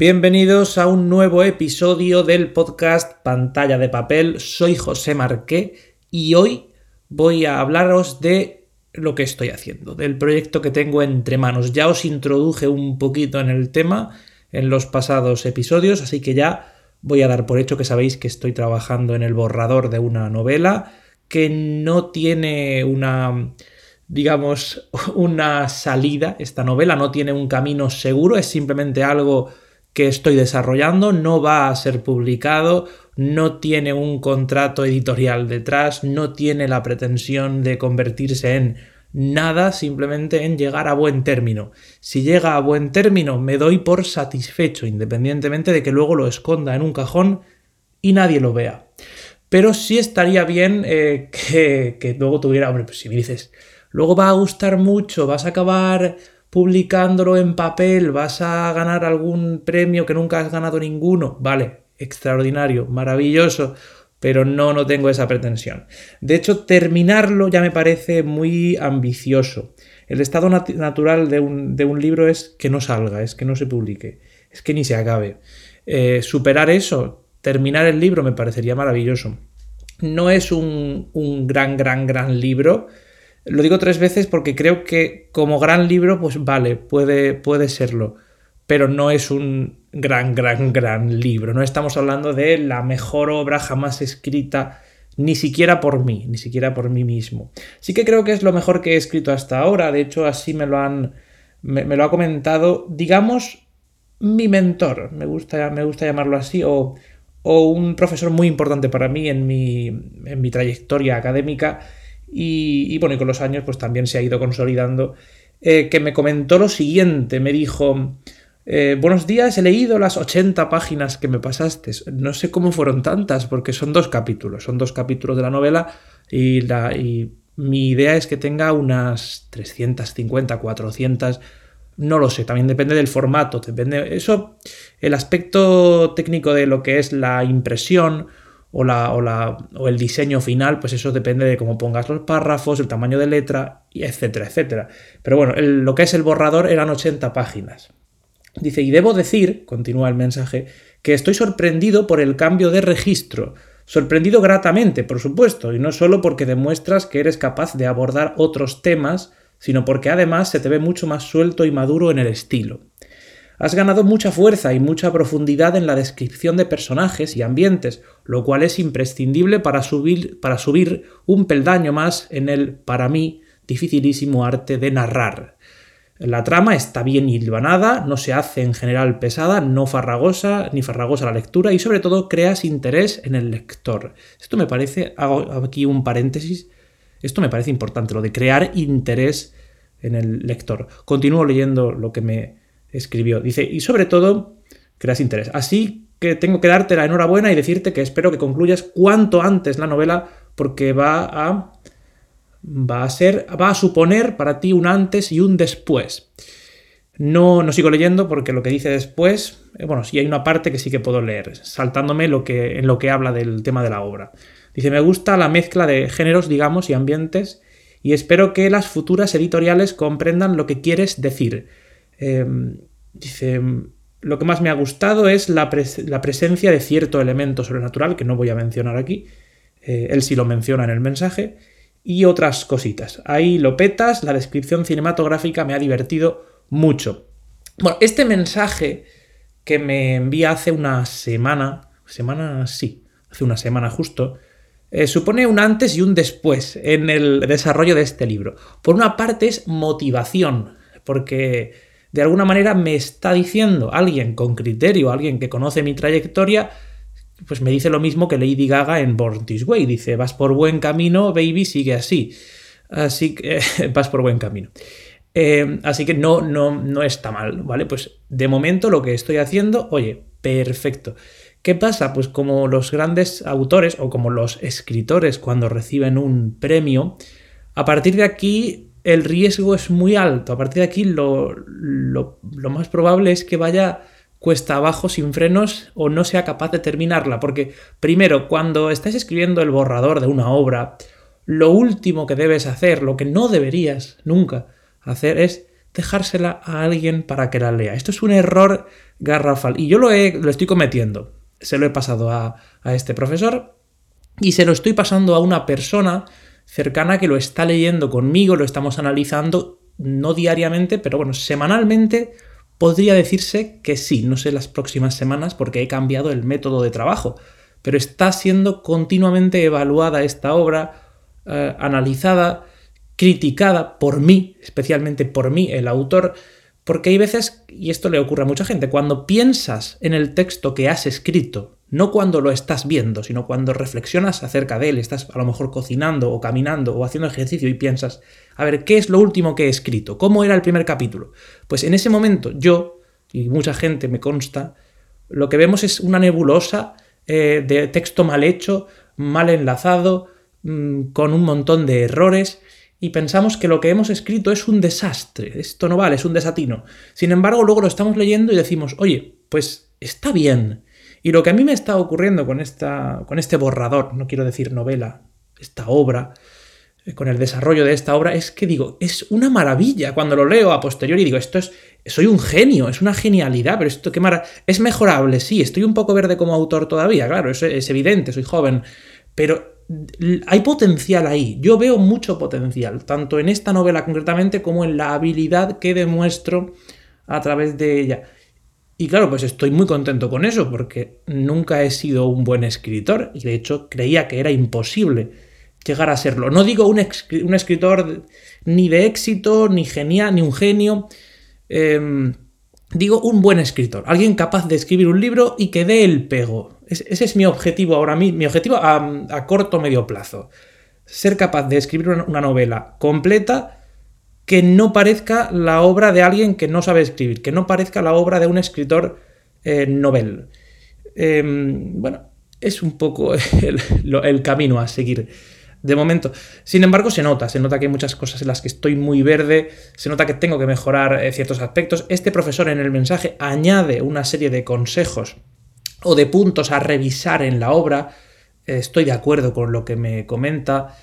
Bienvenidos a un nuevo episodio del podcast Pantalla de Papel. Soy José Marqué y hoy voy a hablaros de lo que estoy haciendo, del proyecto que tengo entre manos. Ya os introduje un poquito en el tema en los pasados episodios, así que ya voy a dar por hecho que sabéis que estoy trabajando en el borrador de una novela que no tiene una digamos, una salida. Esta novela no tiene un camino seguro, es simplemente algo que estoy desarrollando, no va a ser publicado, no tiene un contrato editorial detrás, no tiene la pretensión de convertirse en nada, simplemente en llegar a buen término. Si llega a buen término, me doy por satisfecho, independientemente de que luego lo esconda en un cajón y nadie lo vea. Pero sí estaría bien eh, que, que, luego tuviera, hombre, pues si me dices, luego va a gustar mucho, vas a acabar publicándolo en papel, vas a ganar algún premio que nunca has ganado ninguno. Vale, extraordinario, maravilloso, pero no, no tengo esa pretensión. De hecho, terminarlo ya me parece muy ambicioso. El estado natural de un, de un, libro es que no salga, es que no se publique, es que ni se acabe. Eh, superar eso, terminar el libro me parecería maravilloso. No es un, un gran, gran, gran libro, lo digo tres veces porque creo que como gran libro, pues vale, puede, puede serlo, pero no es un gran, gran, gran libro. No estamos hablando de la mejor obra jamás escrita, ni siquiera por mí, ni siquiera por mí mismo. Sí que creo que es lo mejor que he escrito hasta ahora, de hecho así me lo han, me, lo ha comentado, digamos, mi mentor, me gusta, me gusta llamarlo así, o, o un profesor muy importante para mí en mi, en mi trayectoria académica y, bueno, y con los años pues también se ha ido consolidando, eh, que me comentó lo siguiente, me dijo, eh, buenos días, he leído las 80 páginas que me pasaste, no sé cómo fueron tantas, porque son dos capítulos, son dos capítulos de la novela y, la, y mi idea es que tenga unas 350, 400 no lo sé, también depende del formato, depende eso, el aspecto técnico de lo que es la impresión o, la, o, la, o, el diseño final, pues eso depende de cómo pongas los párrafos, el tamaño de letra, etcétera, etcétera. Pero bueno, lo que es el borrador eran 80 páginas. Dice, y debo decir, continúa el mensaje, que estoy sorprendido por el cambio de registro. Sorprendido gratamente, por supuesto, y no solo porque demuestras que eres capaz de abordar otros temas, sino porque además se te ve mucho más suelto y maduro en el estilo. Has ganado mucha fuerza y mucha profundidad en la descripción de personajes y ambientes, lo cual es imprescindible para subir, para subir un peldaño más en el, para mí, dificilísimo arte de narrar. La trama está bien hilvanada, no se hace en general pesada, no farragosa, ni farragosa la lectura y sobre todo creas interés en el lector. Esto me parece, hago aquí un paréntesis, esto me parece importante, lo de crear interés en el lector. Continúo leyendo lo que me escribió. Dice, y sobre todo, creas interés. Así que tengo que darte la enhorabuena y decirte que espero que concluyas cuanto antes la novela porque va a va a ser va a suponer para ti un antes y un después. No, no sigo leyendo porque lo que dice después, eh, bueno, sí hay una parte que sí que puedo leer, saltándome lo que, en lo que habla del tema de la obra. Dice, me gusta la mezcla de géneros, digamos, y ambientes, y espero que las futuras editoriales comprendan lo que quieres decir. Em, dice, lo que más me ha gustado es la, presencia de cierto elemento sobrenatural, que no voy a mencionar aquí, eh, él sí lo menciona en el mensaje, y otras cositas. Ahí lo petas, la descripción cinematográfica me ha divertido mucho. Bueno, este mensaje que me envía hace una semana, semana sí, hace una semana justo, eh, supone un antes y un después en el desarrollo de este libro. Por una parte es motivación, porque de alguna manera me está diciendo alguien con criterio, alguien que conoce mi trayectoria, pues me dice lo mismo que Lady Gaga en Born This Way. Dice, vas por buen camino, baby, sigue así. Así que vas por buen camino. Eh, así que no, no, no está mal, ¿vale? Pues de momento lo que estoy haciendo, oye, perfecto. ¿Qué pasa? Pues como los grandes autores o como los escritores cuando reciben un premio, a partir de aquí el riesgo es muy alto. A partir de aquí lo, más probable es que vaya cuesta abajo sin frenos o no sea capaz de terminarla. Porque primero, cuando estás escribiendo el borrador de una obra, lo último que debes hacer, lo que no deberías nunca hacer es dejársela a alguien para que la lea. Esto es un error garrafal y yo lo, lo estoy cometiendo. Se lo he pasado a este profesor y se lo estoy pasando a una persona cercana que lo está leyendo conmigo, lo estamos analizando, no diariamente, pero bueno, semanalmente podría decirse que sí, no sé las próximas semanas porque he cambiado el método de trabajo, pero está siendo continuamente evaluada esta obra, eh, analizada, criticada por mí, especialmente por mí, el autor, porque hay veces, y esto le ocurre a mucha gente, cuando piensas en el texto que has escrito, no cuando lo estás viendo, sino cuando reflexionas acerca de él, estás a lo mejor cocinando o caminando o haciendo ejercicio y piensas, a ver, ¿qué es lo último que he escrito? ¿Cómo era el primer capítulo? Pues en ese momento yo, y mucha gente me consta, lo que vemos es una nebulosa eh, de texto mal hecho, mal enlazado, mm, con un montón de errores, y pensamos que lo que hemos escrito es un desastre, esto no vale, es un desatino. Sin embargo, luego lo estamos leyendo y decimos, oye, pues está bien, y lo que a mí me está ocurriendo con, esta, con este borrador, no quiero decir novela, esta obra, eh, con el desarrollo de esta obra, es que digo, es una maravilla cuando lo leo a posteriori digo, esto es, soy un genio, es una genialidad, pero esto qué maravilla, es mejorable, sí, estoy un poco verde como autor todavía, claro, es, es evidente, soy joven, pero hay potencial ahí, yo veo mucho potencial, tanto en esta novela concretamente como en la habilidad que demuestro a través de ella. Y claro, pues estoy muy contento con eso, porque nunca he sido un buen escritor y de hecho creía que era imposible llegar a serlo. No digo un, escritor ni de éxito, ni genial, ni un genio. Em, digo un buen escritor, alguien capaz de escribir un libro y que dé el pego. ese es mi objetivo ahora mismo, mi objetivo a, a corto medio plazo. Ser capaz de escribir una novela completa que no parezca la obra de alguien que no sabe escribir, que no parezca la obra de un escritor eh, novel. Em, bueno, es un poco el, camino a seguir de momento. Sin embargo, se nota, se nota que hay muchas cosas en las que estoy muy verde, se nota que tengo que mejorar eh, ciertos aspectos. Este profesor en el mensaje añade una serie de consejos o de puntos a revisar en la obra. estoy de acuerdo con lo que me comenta.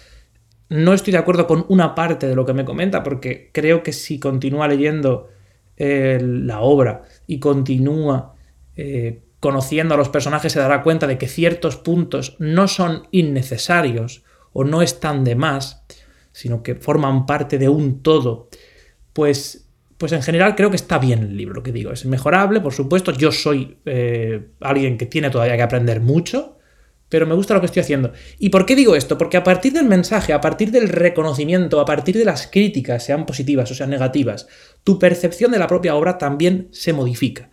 No estoy de acuerdo con una parte de lo que me comenta, porque creo que si continúa leyendo eh, la obra y continúa eh, conociendo a los personajes, se dará cuenta de que ciertos puntos no son innecesarios o no están de más, sino que forman parte de un todo. Pues, pues en general creo que está bien el libro, lo que digo. Es mejorable, por supuesto. Yo soy eh, alguien que tiene todavía que aprender mucho pero me gusta lo que estoy haciendo. ¿Y por qué digo esto? Porque a partir del mensaje, a partir del reconocimiento, a partir de las críticas, sean positivas o sean negativas, tu percepción de la propia obra también se modifica.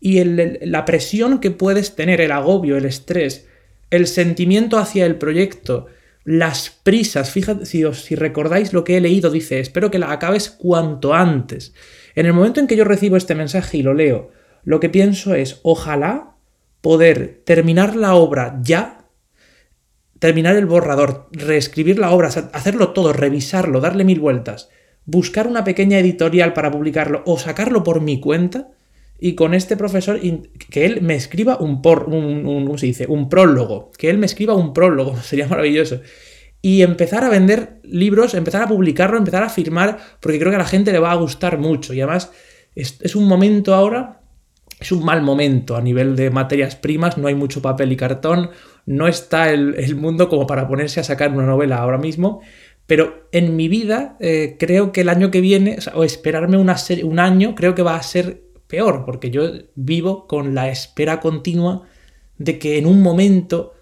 Y la presión que puedes tener, el agobio, el estrés, el sentimiento hacia el proyecto, las prisas, fíjate, si, si recordáis lo que he leído, dice, espero que la acabes cuanto antes. En el momento en que yo recibo este mensaje y lo leo, lo que pienso es, ojalá poder terminar la obra ya, terminar el borrador, reescribir la obra, hacerlo todo, revisarlo, darle mil vueltas, buscar una pequeña editorial para publicarlo o sacarlo por mi cuenta y con este profesor que él me escriba un por un, se dice? un prólogo, que él me escriba un prólogo, sería maravilloso. Y empezar a vender libros, empezar a publicarlo, empezar a firmar, porque creo que a la gente le va a gustar mucho. Y además es un momento ahora es un mal momento a nivel de materias primas, no hay mucho papel y cartón, no está el, mundo como para ponerse a sacar una novela ahora mismo, pero en mi vida eh, creo que el año que viene, o, esperarme un año, creo que va a ser peor, porque yo vivo con la espera continua de que en un momento,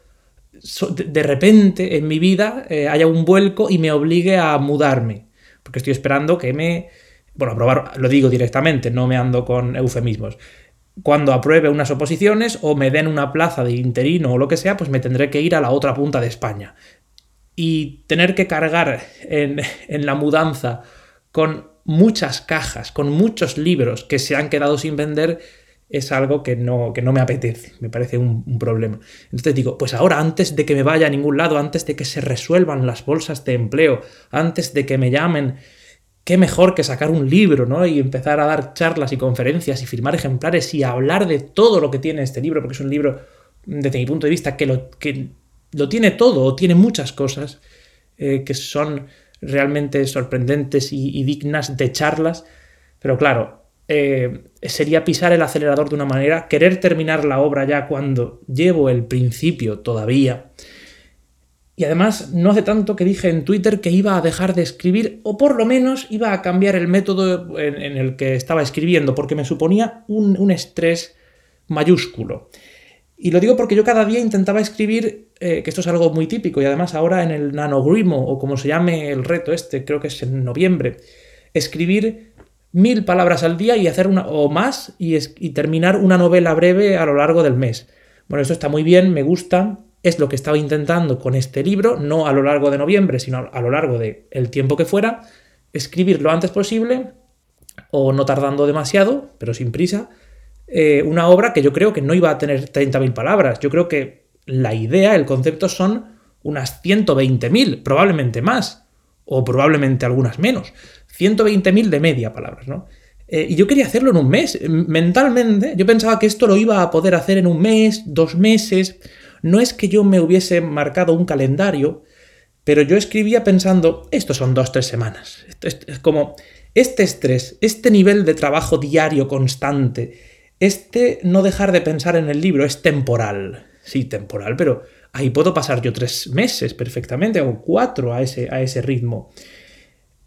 de repente en mi vida, eh, haya un vuelco y me obligue a mudarme, porque estoy esperando que me... Bueno, probar, lo digo directamente, no me ando con eufemismos cuando apruebe unas oposiciones o me den una plaza de interino o lo que sea, pues me tendré que ir a la otra punta de España. Y tener que cargar en, la mudanza con muchas cajas, con muchos libros que se han quedado sin vender, es algo que no, que no me apetece, me parece un, un, problema. Entonces digo, pues ahora antes de que me vaya a ningún lado, antes de que se resuelvan las bolsas de empleo, antes de que me llamen qué mejor que sacar un libro, ¿no? Y empezar a dar charlas y conferencias y firmar ejemplares y hablar de todo lo que tiene este libro, porque es un libro, desde mi punto de vista, que lo, que lo tiene todo, o tiene muchas cosas eh, que son realmente sorprendentes y, dignas de charlas. Pero claro, eh, sería pisar el acelerador de una manera, querer terminar la obra ya cuando llevo el principio todavía. Y además, no hace tanto que dije en Twitter que iba a dejar de escribir, o por lo menos iba a cambiar el método en, el que estaba escribiendo, porque me suponía un, estrés mayúsculo. Y lo digo porque yo cada día intentaba escribir, eh, que esto es algo muy típico, y además ahora en el NanoGrimo, o como se llame el reto este, creo que es en noviembre, escribir mil palabras al día y hacer una o más y, y terminar una novela breve a lo largo del mes. Bueno, esto está muy bien, me gusta, es lo que estaba intentando con este libro, no a lo largo de noviembre, sino a lo largo del el tiempo que fuera, escribir lo antes posible, o no tardando demasiado, pero sin prisa, eh, una obra que yo creo que no iba a tener 30.000 palabras. Yo creo que la idea, el concepto son unas 120.000, probablemente más, o probablemente algunas menos. 120.000 de media palabras, ¿no? Eh, y yo quería hacerlo en un mes. Mentalmente, yo pensaba que esto lo iba a poder hacer en un mes, dos meses, no es que yo me hubiese marcado un calendario, pero yo escribía pensando, esto son dos, tres semanas. es como este estrés, este nivel de trabajo diario constante, este no dejar de pensar en el libro es temporal. Sí, temporal, pero ahí puedo pasar yo tres meses perfectamente, o cuatro a ese, a ese ritmo.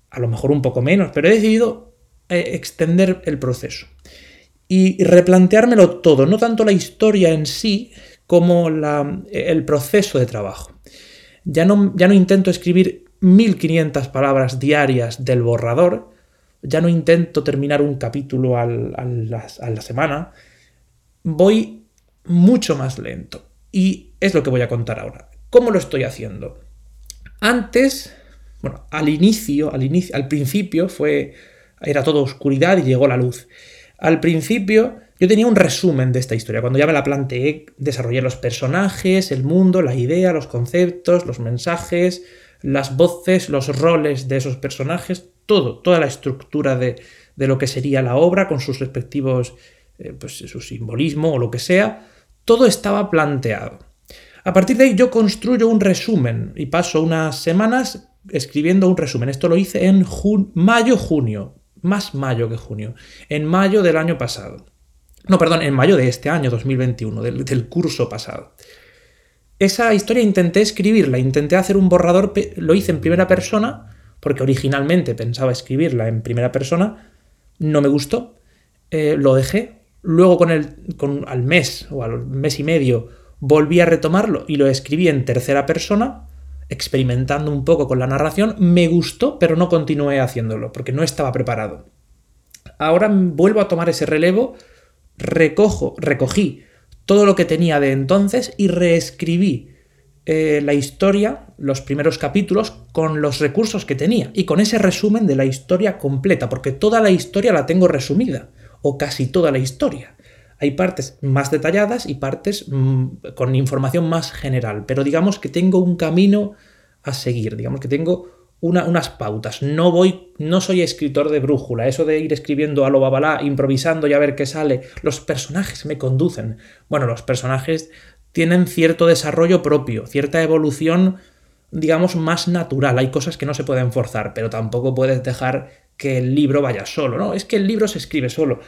A lo mejor un poco menos, pero he decidido eh, extender el proceso. Y replanteármelo todo, no tanto la historia en sí, como el proceso de trabajo. Ya no, ya no intento escribir 1500 palabras diarias del borrador, ya no intento terminar un capítulo a la semana, voy mucho más lento. Y es lo que voy a contar ahora. ¿Cómo lo estoy haciendo? Antes, bueno, al inicio, al inicio, al principio fue era todo oscuridad y llegó la luz. Al principio yo tenía un resumen de esta historia. Cuando ya me la planteé, desarrollé los personajes, el mundo, la idea, los conceptos, los mensajes, las voces, los roles de esos personajes, todo, toda la estructura de, lo que sería la obra con sus respectivos, eh, pues su simbolismo o lo que sea, todo estaba planteado. A partir de ahí yo construyo un resumen y paso unas semanas escribiendo un resumen. Esto lo hice en mayo-junio, más mayo que junio, en mayo del año pasado. No, perdón, en mayo de este año 2021, del, curso pasado. Esa historia intenté escribirla, intenté hacer un borrador, lo hice en primera persona, porque originalmente pensaba escribirla en primera persona, no me gustó, eh, lo dejé, luego con el, con, al mes o al mes y medio volví a retomarlo y lo escribí en tercera persona, experimentando un poco con la narración, me gustó, pero no continué haciéndolo, porque no estaba preparado. Ahora vuelvo a tomar ese relevo recojo, recogí todo lo que tenía de entonces y reescribí eh, la historia, los primeros capítulos, con los recursos que tenía y con ese resumen de la historia completa, porque toda la historia la tengo resumida, o casi toda la historia. Hay partes más detalladas y partes mm, con información más general, pero digamos que tengo un camino a seguir, digamos que tengo unas pautas. No voy, no soy escritor de brújula. Eso de ir escribiendo a lo babalá, improvisando y a ver qué sale. Los personajes me conducen. Bueno, los personajes tienen cierto desarrollo propio, cierta evolución, digamos, más natural. Hay cosas que no se pueden forzar, pero tampoco puedes dejar que el libro vaya solo, ¿no? Es que el libro se escribe solo.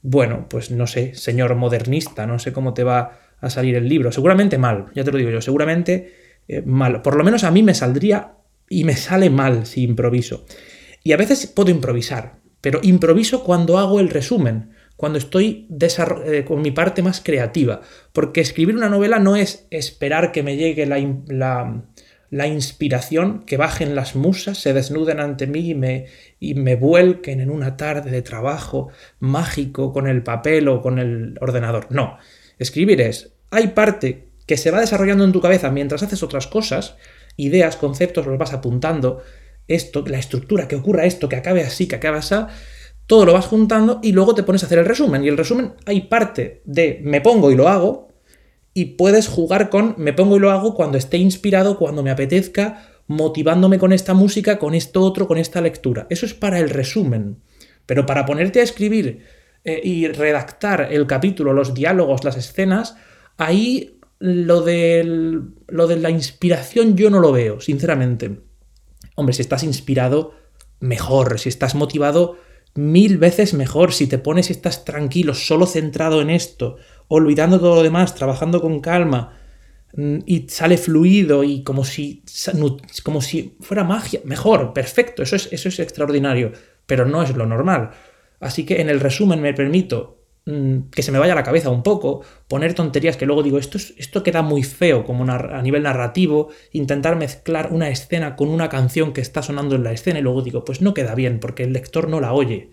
Bueno, pues no sé, señor modernista, no sé cómo te va a salir el libro. Seguramente mal, ya te lo digo yo, seguramente eh, mal. Por lo menos a mí me saldría y me sale mal si improviso. Y a veces puedo improvisar, pero improviso cuando hago el resumen, cuando estoy eh, con mi parte más creativa, porque escribir una novela no es esperar que me llegue la, la, inspiración, que bajen las musas, se desnuden ante mí y me, y me vuelquen en una tarde de trabajo mágico con el papel o con el ordenador. No, escribir es, hay parte que se va desarrollando en tu cabeza mientras haces otras cosas, ideas, conceptos, los vas apuntando, esto, la estructura, que ocurra esto, que acabe así, que acabe así, todo lo vas juntando y luego te pones a hacer el resumen. Y el resumen hay parte de me pongo y lo hago, y puedes jugar con me pongo y lo hago cuando esté inspirado, cuando me apetezca, motivándome con esta música, con esto otro, con esta lectura. Eso es para el resumen. Pero para ponerte a escribir eh, y redactar el capítulo, los diálogos, las escenas, ahí lo, lo de la inspiración yo no lo veo, sinceramente. Hombre, si estás inspirado, mejor. Si estás motivado, mil veces mejor si te pones y estás tranquilo, solo centrado en esto, olvidando todo lo demás, trabajando con calma mm, y sale fluido y como si, como si fuera magia. Mejor, perfecto, eso es, eso es extraordinario, pero no es lo normal. Así que en el resumen me permito que se me vaya la cabeza un poco, poner tonterías que luego digo, esto, esto queda muy feo como a nivel narrativo, intentar mezclar una escena con una canción que está sonando en la escena y luego digo, pues no queda bien porque el lector no la oye,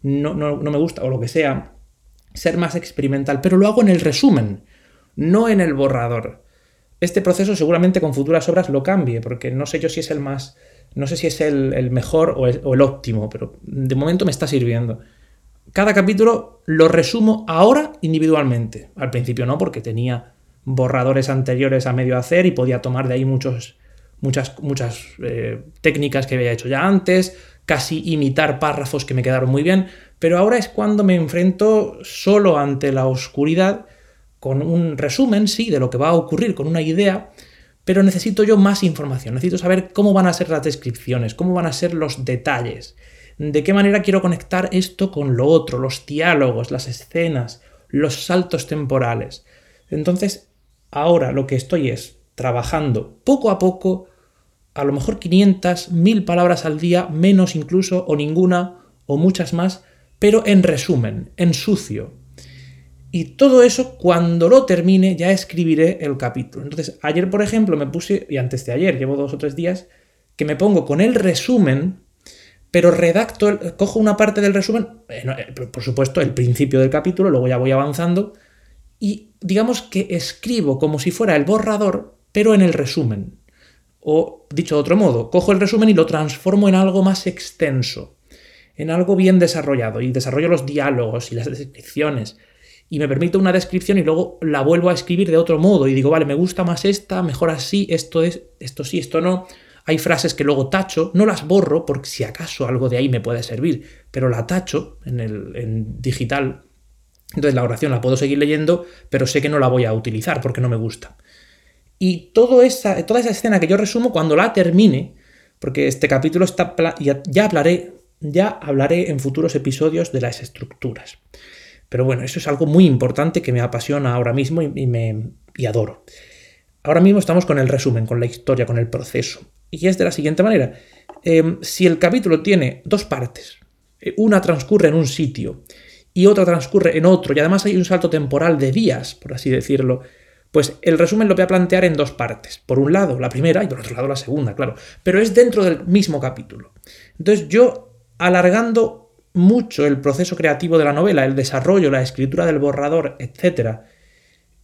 no, no, no me gusta o lo que sea, ser más experimental, pero lo hago en el resumen, no en el borrador. Este proceso seguramente con futuras obras lo cambie, porque no sé yo si es el más, no sé si es el, mejor o el óptimo, pero de momento me está sirviendo cada capítulo lo resumo ahora individualmente. Al principio no, porque tenía borradores anteriores a medio hacer y podía tomar de ahí muchos, muchas, muchas eh, técnicas que había hecho ya antes, casi imitar párrafos que me quedaron muy bien, pero ahora es cuando me enfrento solo ante la oscuridad con un resumen, sí, de lo que va a ocurrir, con una idea, pero necesito yo más información, necesito saber cómo van a ser las descripciones, cómo van a ser los detalles de qué manera quiero conectar esto con lo otro, los diálogos, las escenas, los saltos temporales. Entonces, ahora lo que estoy es trabajando poco a poco, a lo mejor 500, 1000 palabras al día, menos incluso, o ninguna, o muchas más, pero en resumen, en sucio. Y todo eso, cuando lo termine, ya escribiré el capítulo. Entonces, ayer, por ejemplo, me puse, y antes de ayer, llevo dos o tres días, que me pongo con el resumen pero redacto, cojo una parte del resumen, eh, por supuesto el principio del capítulo, luego ya voy avanzando, y digamos que escribo como si fuera el borrador, pero en el resumen. O dicho de otro modo, cojo el resumen y lo transformo en algo más extenso, en algo bien desarrollado, y desarrollo los diálogos y las descripciones, y me permito una descripción y luego la vuelvo a escribir de otro modo, y digo, vale, me gusta más esta, mejor así, esto es, esto sí, esto no hay frases que luego tacho, no las borro porque si acaso algo de ahí me puede servir, pero la tacho en, el, digital. Entonces la oración la puedo seguir leyendo, pero sé que no la voy a utilizar porque no me gusta. Y esa, toda esa escena que yo resumo, cuando la termine, porque este capítulo está. Ya, ya, hablaré, ya hablaré en futuros episodios de las estructuras. Pero bueno, eso es algo muy importante que me apasiona ahora mismo y, me, y adoro. Ahora mismo estamos con el resumen, con la historia, con el proceso. Y es de la siguiente manera. Em, si el capítulo tiene dos partes, eh, una transcurre en un sitio y otra transcurre en otro, y además hay un salto temporal de días, por así decirlo, pues el resumen lo voy a plantear en dos partes. Por un lado la primera y por otro lado la segunda, claro. Pero es dentro del mismo capítulo. Entonces yo, alargando mucho el proceso creativo de la novela, el desarrollo, la escritura del borrador, etcétera,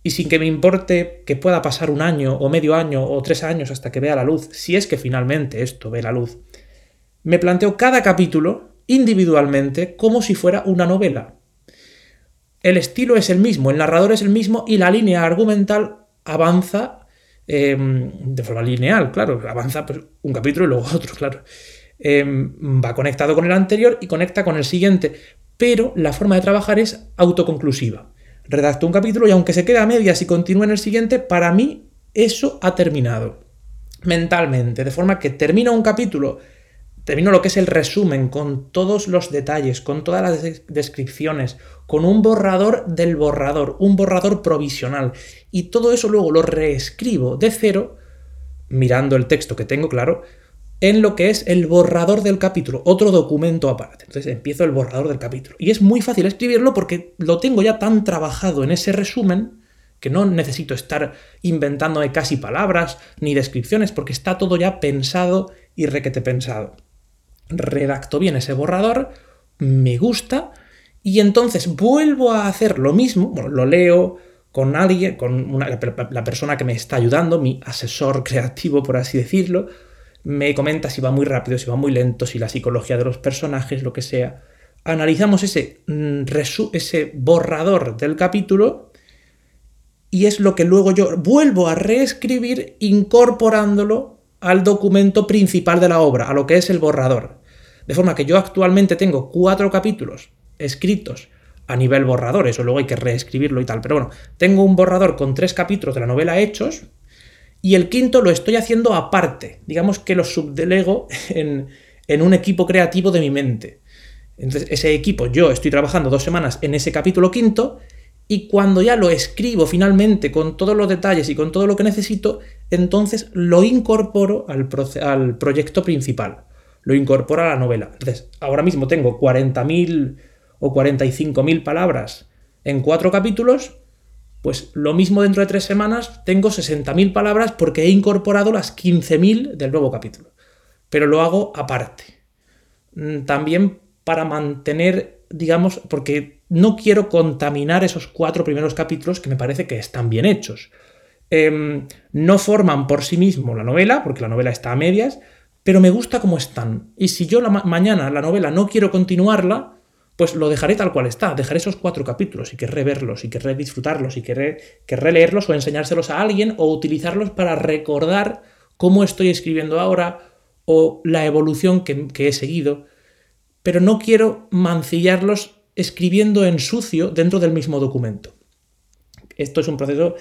y sin que me importe que pueda pasar un año o medio año o tres años hasta que vea la luz, si es que finalmente esto ve la luz, me planteo cada capítulo individualmente como si fuera una novela. El estilo es el mismo, el narrador es el mismo y la línea argumental avanza em, de forma lineal, claro, avanza un capítulo y luego otro, claro. Em, va conectado con el anterior y conecta con el siguiente, pero la forma de trabajar es autoconclusiva redacto un capítulo y aunque se quede a medias y continúe en el siguiente, para mí eso ha terminado. Mentalmente, de forma que termino un capítulo, termino lo que es el resumen con todos los detalles, con todas las descripciones, con un borrador del borrador, un borrador provisional, y todo eso luego lo reescribo de cero, mirando el texto que tengo claro, en lo que es el borrador del capítulo, otro documento aparte. Entonces empiezo el borrador del capítulo. Y es muy fácil escribirlo porque lo tengo ya tan trabajado en ese resumen que no necesito estar inventándome casi palabras ni descripciones porque está todo ya pensado y requete pensado. Redacto bien ese borrador, me gusta y entonces vuelvo a hacer lo mismo, bueno, lo leo con alguien, con la persona que me está ayudando, mi asesor creativo por así decirlo, me comenta si va muy rápido, si va muy lento, si la psicología de los personajes, lo que sea. Analizamos ese, mm, ese borrador del capítulo y es lo que luego yo vuelvo a reescribir incorporándolo al documento principal de la obra, a lo que es el borrador. De forma que yo actualmente tengo cuatro capítulos escritos a nivel borrador, eso luego hay que reescribirlo y tal, pero bueno, tengo un borrador con tres capítulos de la novela hechos, y el quinto lo estoy haciendo aparte. Digamos que lo subdelego en, en un equipo creativo de mi mente. Entonces, ese equipo, yo estoy trabajando dos semanas en ese capítulo quinto y cuando ya lo escribo finalmente con todos los detalles y con todo lo que necesito, entonces lo incorporo al, al proyecto principal, lo incorporo a la novela. Entonces, ahora mismo tengo 40.000 o 45.000 palabras en cuatro capítulos, pues lo mismo dentro de tres semanas tengo 60.000 palabras porque he incorporado las 15.000 del nuevo capítulo. Pero lo hago aparte. Mm, también para mantener, digamos, porque no quiero contaminar esos cuatro primeros capítulos que me parece que están bien hechos. Em, no forman por sí mismo la novela, porque la novela está a medias, pero me gusta como están. Y si yo mañana la novela no quiero continuarla, pues lo dejaré tal cual está. Dejaré esos cuatro capítulos y querré verlos y querré disfrutarlos y querré, querré leerlos o enseñárselos a alguien o utilizarlos para recordar cómo estoy escribiendo ahora o la evolución que, he seguido. Pero no quiero mancillarlos escribiendo en sucio dentro del mismo documento. Esto es un proceso,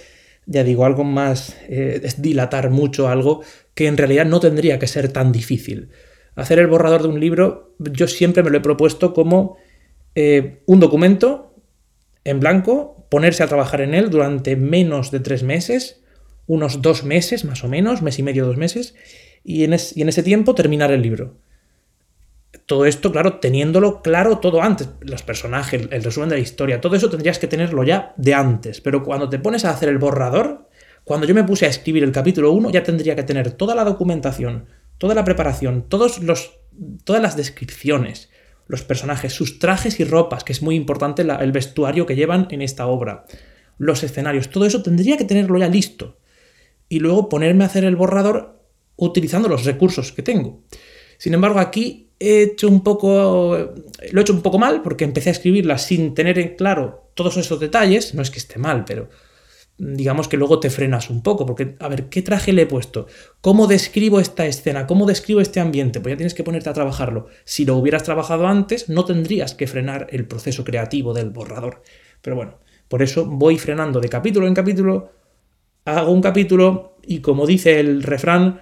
ya digo, algo más, eh, es dilatar mucho algo que en realidad no tendría que ser tan difícil. Hacer el borrador de un libro, yo siempre me lo he propuesto como eh, un documento en blanco, ponerse a trabajar en él durante menos de tres meses, unos dos meses más o menos, mes y medio, dos meses, y en, y en ese tiempo terminar el libro. Todo esto, claro, teniéndolo claro todo antes, los personajes, el resumen de la historia, todo eso tendrías que tenerlo ya de antes, pero cuando te pones a hacer el borrador, cuando yo me puse a escribir el capítulo 1, ya tendría que tener toda la documentación, toda la preparación, todos los, todas las descripciones, los personajes, sus trajes y ropas, que es muy importante el vestuario que llevan en esta obra, los escenarios, todo eso tendría que tenerlo ya listo. Y luego ponerme a hacer el borrador utilizando los recursos que tengo. Sin embargo, aquí he hecho un poco. Lo he hecho un poco mal porque empecé a escribirla sin tener en claro todos esos detalles. No es que esté mal, pero digamos que luego te frenas un poco, porque, a ver, ¿qué traje le he puesto? ¿Cómo describo esta escena? ¿Cómo describo este ambiente? Pues ya tienes que ponerte a trabajarlo. Si lo hubieras trabajado antes, no tendrías que frenar el proceso creativo del borrador. Pero bueno, por eso voy frenando de capítulo en capítulo, hago un capítulo y como dice el refrán,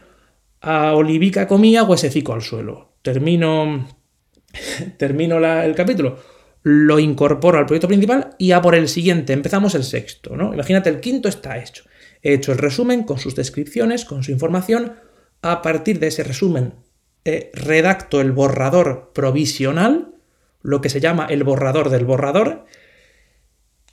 a olivica comía, huesecico al suelo termino, termino el capítulo, lo incorporo al proyecto principal y a por el siguiente empezamos el sexto. ¿no? Imagínate, el quinto está hecho. He hecho el resumen con sus descripciones, con su información. A partir de ese resumen, eh, redacto el borrador provisional, lo que se llama el borrador del borrador.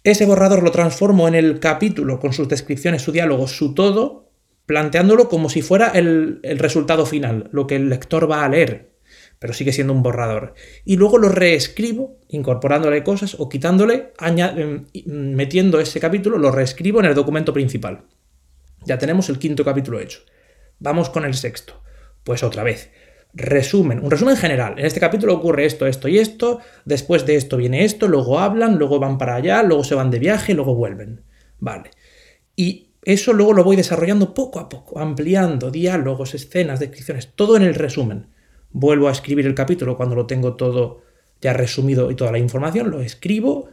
Ese borrador lo transformo en el capítulo con sus descripciones, su diálogo, su todo, planteándolo como si fuera el, el resultado final, lo que el lector va a leer pero sigue siendo un borrador. Y luego lo reescribo, incorporándole cosas o quitándole, em, metiendo ese capítulo, lo reescribo en el documento principal. Ya tenemos el quinto capítulo hecho. Vamos con el sexto. Pues otra vez. Resumen, un resumen general. En este capítulo ocurre esto, esto y esto, después de esto viene esto, luego hablan, luego van para allá, luego se van de viaje, luego vuelven. Vale. Y eso luego lo voy desarrollando poco a poco, ampliando diálogos, escenas, descripciones, todo en el resumen vuelvo a escribir el capítulo cuando lo tengo todo ya resumido y toda la información, lo escribo,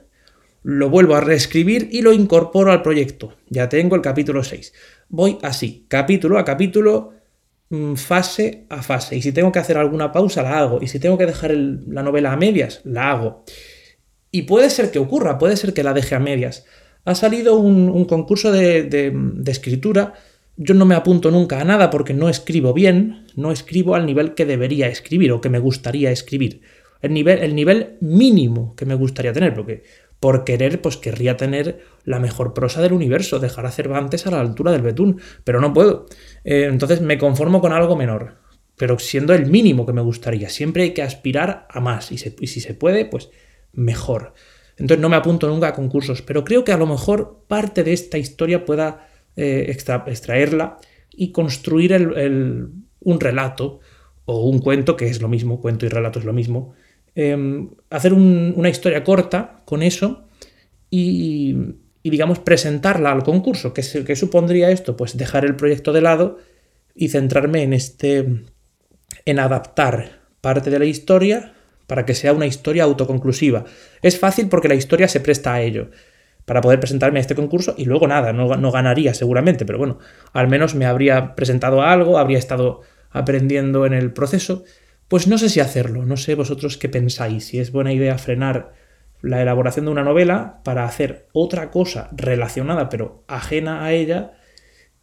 lo vuelvo a reescribir y lo incorporo al proyecto. Ya tengo el capítulo 6. Voy así, capítulo a capítulo, mm, fase a fase. Y si tengo que hacer alguna pausa, la hago. Y si tengo que dejar la novela a medias, la hago. Y puede ser que ocurra, puede ser que la deje a medias. Ha salido un, concurso de escritura yo no me apunto nunca a nada porque no escribo bien, no escribo al nivel que debería escribir o que me gustaría escribir. El nivel, el nivel mínimo que me gustaría tener, porque por querer, pues querría tener la mejor prosa del universo, dejar a Cervantes a la altura del betún, pero no puedo. Eh, entonces me conformo con algo menor, pero siendo el mínimo que me gustaría. Siempre hay que aspirar a más y, y si se puede, pues mejor. Entonces no me apunto nunca a concursos, pero creo que a lo mejor parte de esta historia pueda eh, extraerla y construir un relato o un cuento, que es lo mismo, cuento y relato es lo mismo, em, hacer una historia corta con eso y, digamos, presentarla al concurso. ¿Qué, ¿Qué, supondría esto? Pues dejar el proyecto de lado y centrarme en este, en adaptar parte de la historia para que sea una historia autoconclusiva. Es fácil porque la historia se presta a ello para poder presentarme a este concurso y luego nada, no, no, ganaría seguramente, pero bueno, al menos me habría presentado a algo, habría estado aprendiendo en el proceso. Pues no sé si hacerlo, no sé vosotros qué pensáis, si es buena idea frenar la elaboración de una novela para hacer otra cosa relacionada pero ajena a ella,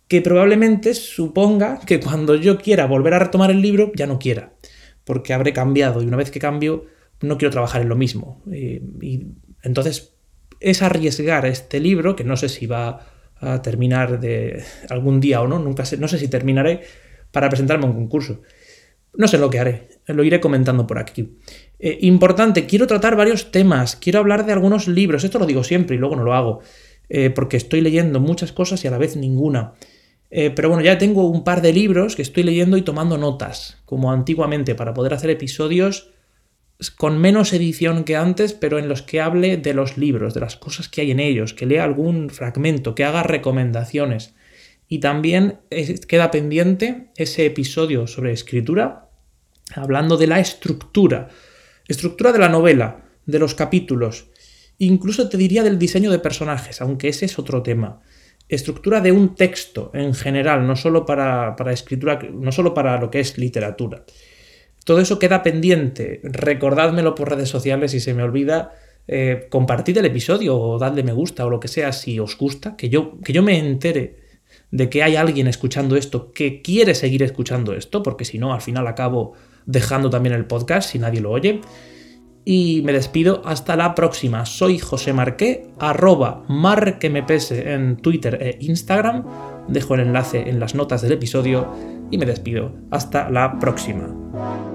que probablemente suponga que cuando yo quiera volver a retomar el libro ya no quiera, porque habré cambiado y una vez que cambio no quiero trabajar en lo mismo. Eh, y entonces es arriesgar este libro, que no sé si va a terminar de algún día o no, nunca sé, no sé si terminaré para presentarme a un concurso. No sé lo que haré, lo iré comentando por aquí. Eh, importante, quiero tratar varios temas, quiero hablar de algunos libros, esto lo digo siempre y luego no lo hago, eh, porque estoy leyendo muchas cosas y a la vez ninguna. Eh, pero bueno, ya tengo un par de libros que estoy leyendo y tomando notas, como antiguamente, para poder hacer episodios con menos edición que antes, pero en los que hable de los libros, de las cosas que hay en ellos, que lea algún fragmento, que haga recomendaciones. Y también queda pendiente ese episodio sobre escritura, hablando de la estructura, estructura de la novela, de los capítulos, incluso te diría del diseño de personajes, aunque ese es otro tema. Estructura de un texto en general, no solo para, escritura, no solo para lo que es literatura. Todo eso queda pendiente. Recordádmelo por redes sociales si se me olvida. Eh, compartid el episodio o dadle me gusta o lo que sea si os gusta. Que yo, que yo me entere de que hay alguien escuchando esto que quiere seguir escuchando esto, porque si no, al final acabo dejando también el podcast si nadie lo oye. Y me despido hasta la próxima. Soy José Marqué, arroba marquemepese en Twitter e Instagram. Dejo el enlace en las notas del episodio y me despido. Hasta la próxima.